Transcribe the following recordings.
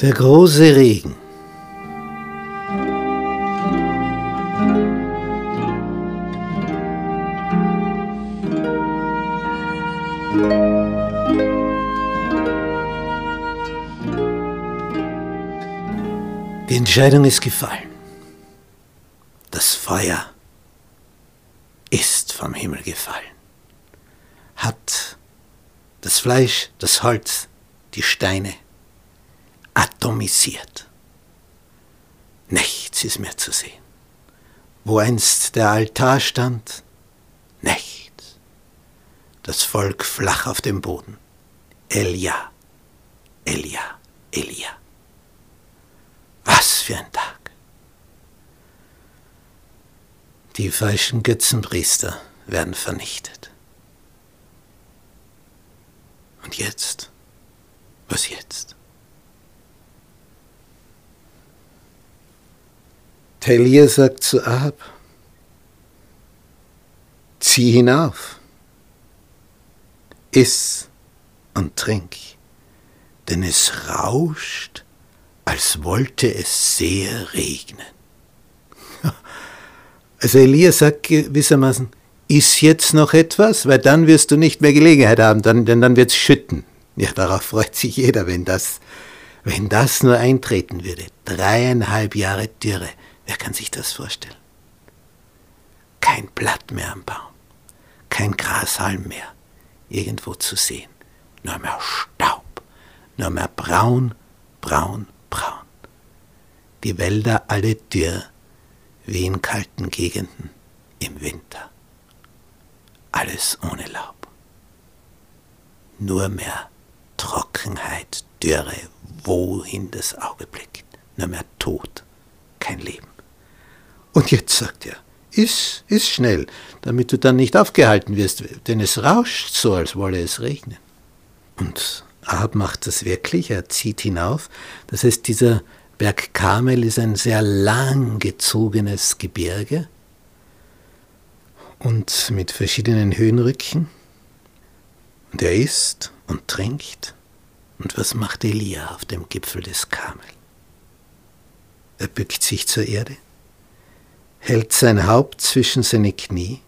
Der große Regen. Die Entscheidung ist gefallen. Das Feuer ist vom Himmel gefallen, hat das Fleisch, das Holz, die Steine atomisiert. Nichts ist mehr zu sehen. Wo einst der Altar stand, nichts. Das Volk flach auf dem Boden. Elia, Elia, Elia. Was für ein Tag. Die falschen Götzenpriester werden vernichtet. Und jetzt? Was jetzt? Elia sagt zu Ahab, zieh hinauf, iss und trink, denn es rauscht, als wollte es sehr regnen. Also Elia sagt gewissermaßen, iss jetzt noch etwas, weil dann wirst du nicht mehr Gelegenheit haben, dann, denn dann wird es schütten. Ja, darauf freut sich jeder, wenn das, wenn das nur eintreten würde. Dreieinhalb Jahre Dürre. Wer kann sich das vorstellen? Kein Blatt mehr am Baum, kein Grashalm mehr irgendwo zu sehen, nur mehr Staub, nur mehr braun, braun, braun. Die Wälder alle dürr, wie in kalten Gegenden im Winter. Alles ohne Laub. Nur mehr Trockenheit, Dürre, wohin das Auge blickt. Nur mehr Tod, kein Leben. Und jetzt sagt er, iss, iss schnell, damit du dann nicht aufgehalten wirst, denn es rauscht so, als wolle es regnen. Und Ahab macht das wirklich, er zieht hinauf. Das heißt, dieser Berg Karmel ist ein sehr lang gezogenes Gebirge und mit verschiedenen Höhenrücken. Und er isst und trinkt. Und was macht Elia auf dem Gipfel des Karmel? Er bückt sich zur Erde hält sein Haupt zwischen seine Knie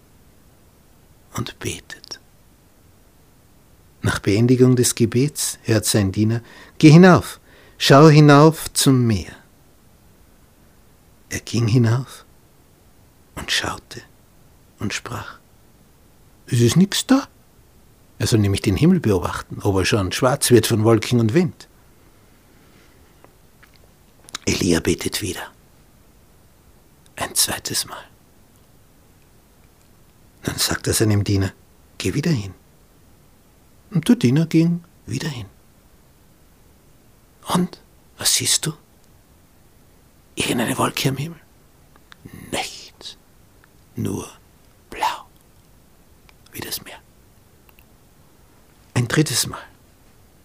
und betet. Nach Beendigung des Gebets hört sein Diener, Geh hinauf, schau hinauf zum Meer. Er ging hinauf und schaute und sprach, Es ist nichts da. Er soll nämlich den Himmel beobachten, ob er schon schwarz wird von Wolken und Wind. Elia betet wieder ein zweites Mal. Dann sagt er seinem Diener, geh wieder hin. Und der Diener ging wieder hin. Und, was siehst du? Irgendeine Wolke am Himmel? Nichts. Nur. Wie das Meer. Ein drittes Mal.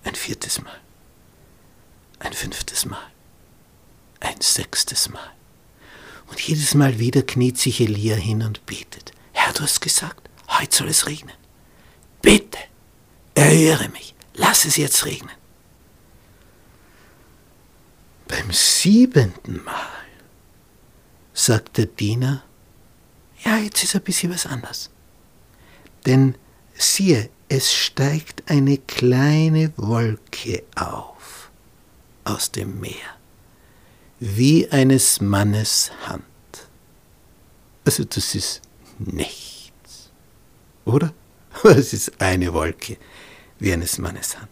Ein viertes Mal. Ein fünftes Mal. Ein sechstes Mal. Und jedes Mal wieder kniet sich Elia hin und betet. Herr, du hast gesagt, heute soll es regnen. Bitte, erhöre mich, lass es jetzt regnen. Beim siebenten Mal sagt der Diener, ja, jetzt ist ein bisschen was anders. Denn siehe, es steigt eine kleine Wolke auf aus dem Meer wie eines Mannes Hand. Also das ist nichts, oder? Es ist eine Wolke wie eines Mannes Hand.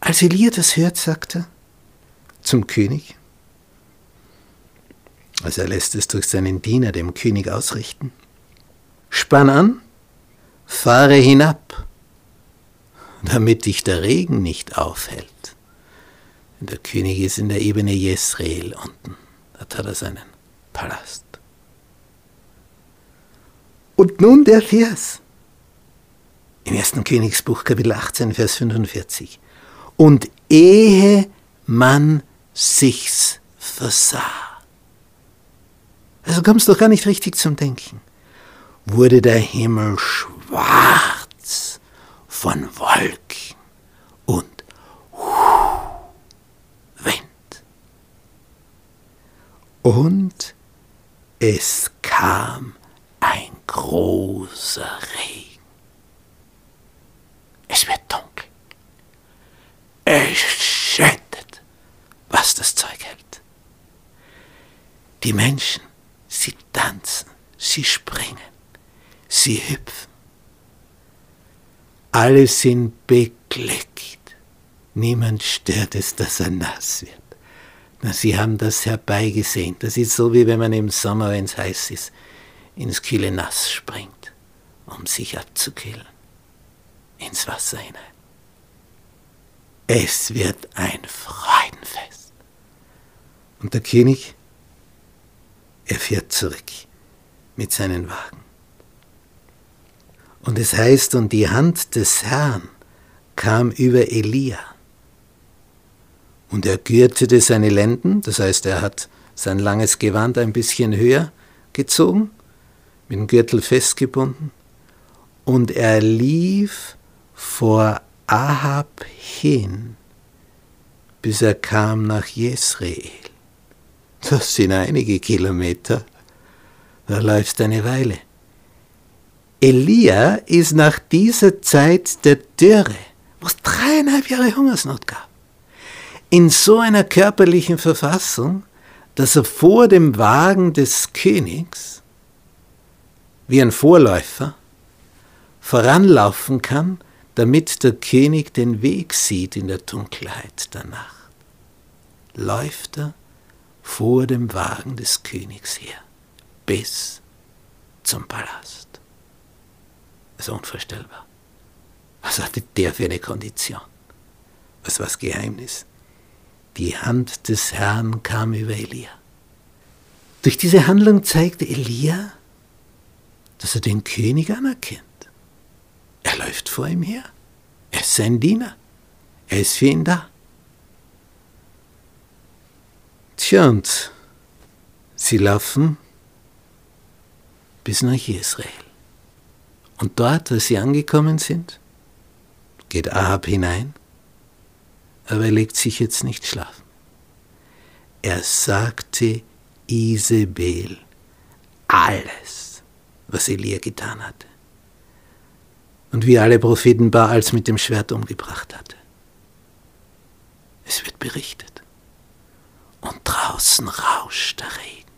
Als Elia das hört, sagt er zum König, also er lässt es durch seinen Diener dem König ausrichten, spann an, fahre hinab, damit dich der Regen nicht aufhält. Der König ist in der Ebene Jesrael unten. Dort hat er seinen Palast. Und nun der Vers. Im ersten Königsbuch, Kapitel 18, Vers 45. Und ehe man sich's versah. Also kommst doch gar nicht richtig zum Denken. Wurde der Himmel schwarz von Wolken und Wind. Und es kam ein großer Regen. Es wird dunkel. Es schüttet, was das Zeug hält. Die Menschen, sie tanzen, sie springen, sie hüpfen. Alle sind beglückt. Niemand stört es, dass er nass wird. Na, sie haben das herbeigesehen. Das ist so, wie wenn man im Sommer, wenn es heiß ist, ins kühle Nass springt, um sich abzukühlen. Ins Wasser hinein. Es wird ein Freudenfest. Und der König, er fährt zurück mit seinen Wagen. Und es heißt, und die Hand des Herrn kam über Elia. Und er gürtete seine Lenden, das heißt, er hat sein langes Gewand ein bisschen höher gezogen, mit dem Gürtel festgebunden, und er lief vor Ahab hin, bis er kam nach Jezreel. Das sind einige Kilometer, da läufst eine Weile. Elia ist nach dieser Zeit der Dürre, wo es dreieinhalb Jahre Hungersnot gab, in so einer körperlichen Verfassung, dass er vor dem Wagen des Königs, wie ein Vorläufer, voranlaufen kann, damit der König den Weg sieht in der Dunkelheit der Nacht. Läuft er vor dem Wagen des Königs her, bis zum Palast. Ist unvorstellbar. Was hatte der für eine Kondition? Was war das Geheimnis? Die Hand des Herrn kam über Elia. Durch diese Handlung zeigte Elia, dass er den König anerkennt. Er läuft vor ihm her. Er ist sein Diener. Er ist für ihn da. Tja, und sie laufen bis nach Israel. Und dort, als sie angekommen sind, geht Ahab hinein, aber er legt sich jetzt nicht schlafen. Er sagte Isabel alles, was Elia getan hatte und wie alle Propheten Baals mit dem Schwert umgebracht hatte. Es wird berichtet. Und draußen rauscht der Regen.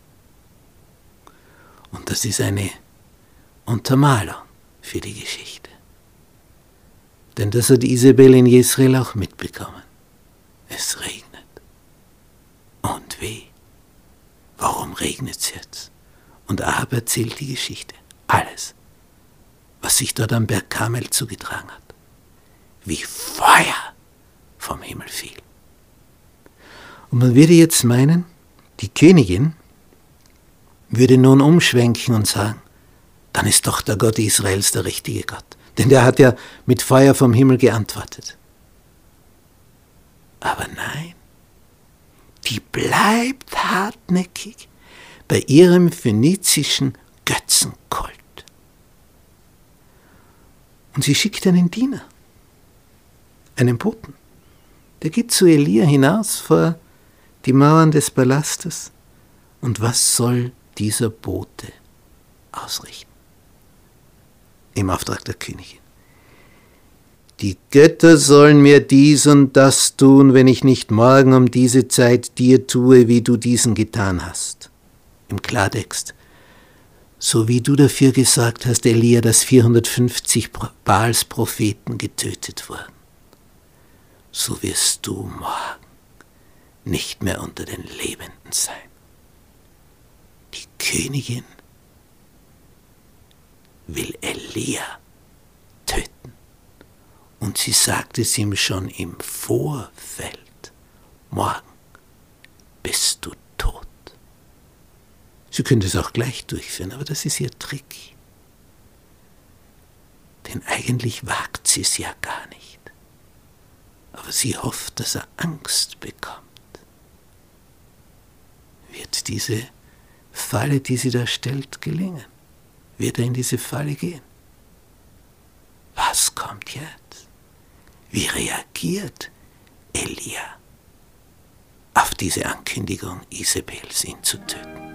Und das ist eine Untermalung für die Geschichte. Denn das hat Isabel in Jezreel auch mitbekommen. Es regnet. Und wie? Warum regnet es jetzt? Und Ahab erzählt die Geschichte. Alles, was sich dort am Berg Kamel zugetragen hat. Wie Feuer vom Himmel fiel. Und man würde jetzt meinen, die Königin würde nun umschwenken und sagen, dann ist doch der Gott Israels der richtige Gott. Denn der hat ja mit Feuer vom Himmel geantwortet. Aber nein, die bleibt hartnäckig bei ihrem phönizischen Götzenkult. Und sie schickt einen Diener, einen Boten. Der geht zu Elia hinaus vor die Mauern des Palastes. Und was soll dieser Bote ausrichten? Im Auftrag der Königin. Die Götter sollen mir dies und das tun, wenn ich nicht morgen um diese Zeit dir tue, wie du diesen getan hast. Im Klartext. So wie du dafür gesagt hast, Elia, dass 450 Baals Propheten getötet wurden, so wirst du morgen nicht mehr unter den Lebenden sein. Die Königin will Elia töten. Und sie sagte es ihm schon im Vorfeld, morgen bist du tot. Sie könnte es auch gleich durchführen, aber das ist ihr Trick. Denn eigentlich wagt sie es ja gar nicht. Aber sie hofft, dass er Angst bekommt. Wird diese Falle, die sie da stellt, gelingen? Wird er in diese Falle gehen. Was kommt jetzt? Wie reagiert Elia auf diese Ankündigung, Isabels ihn zu töten?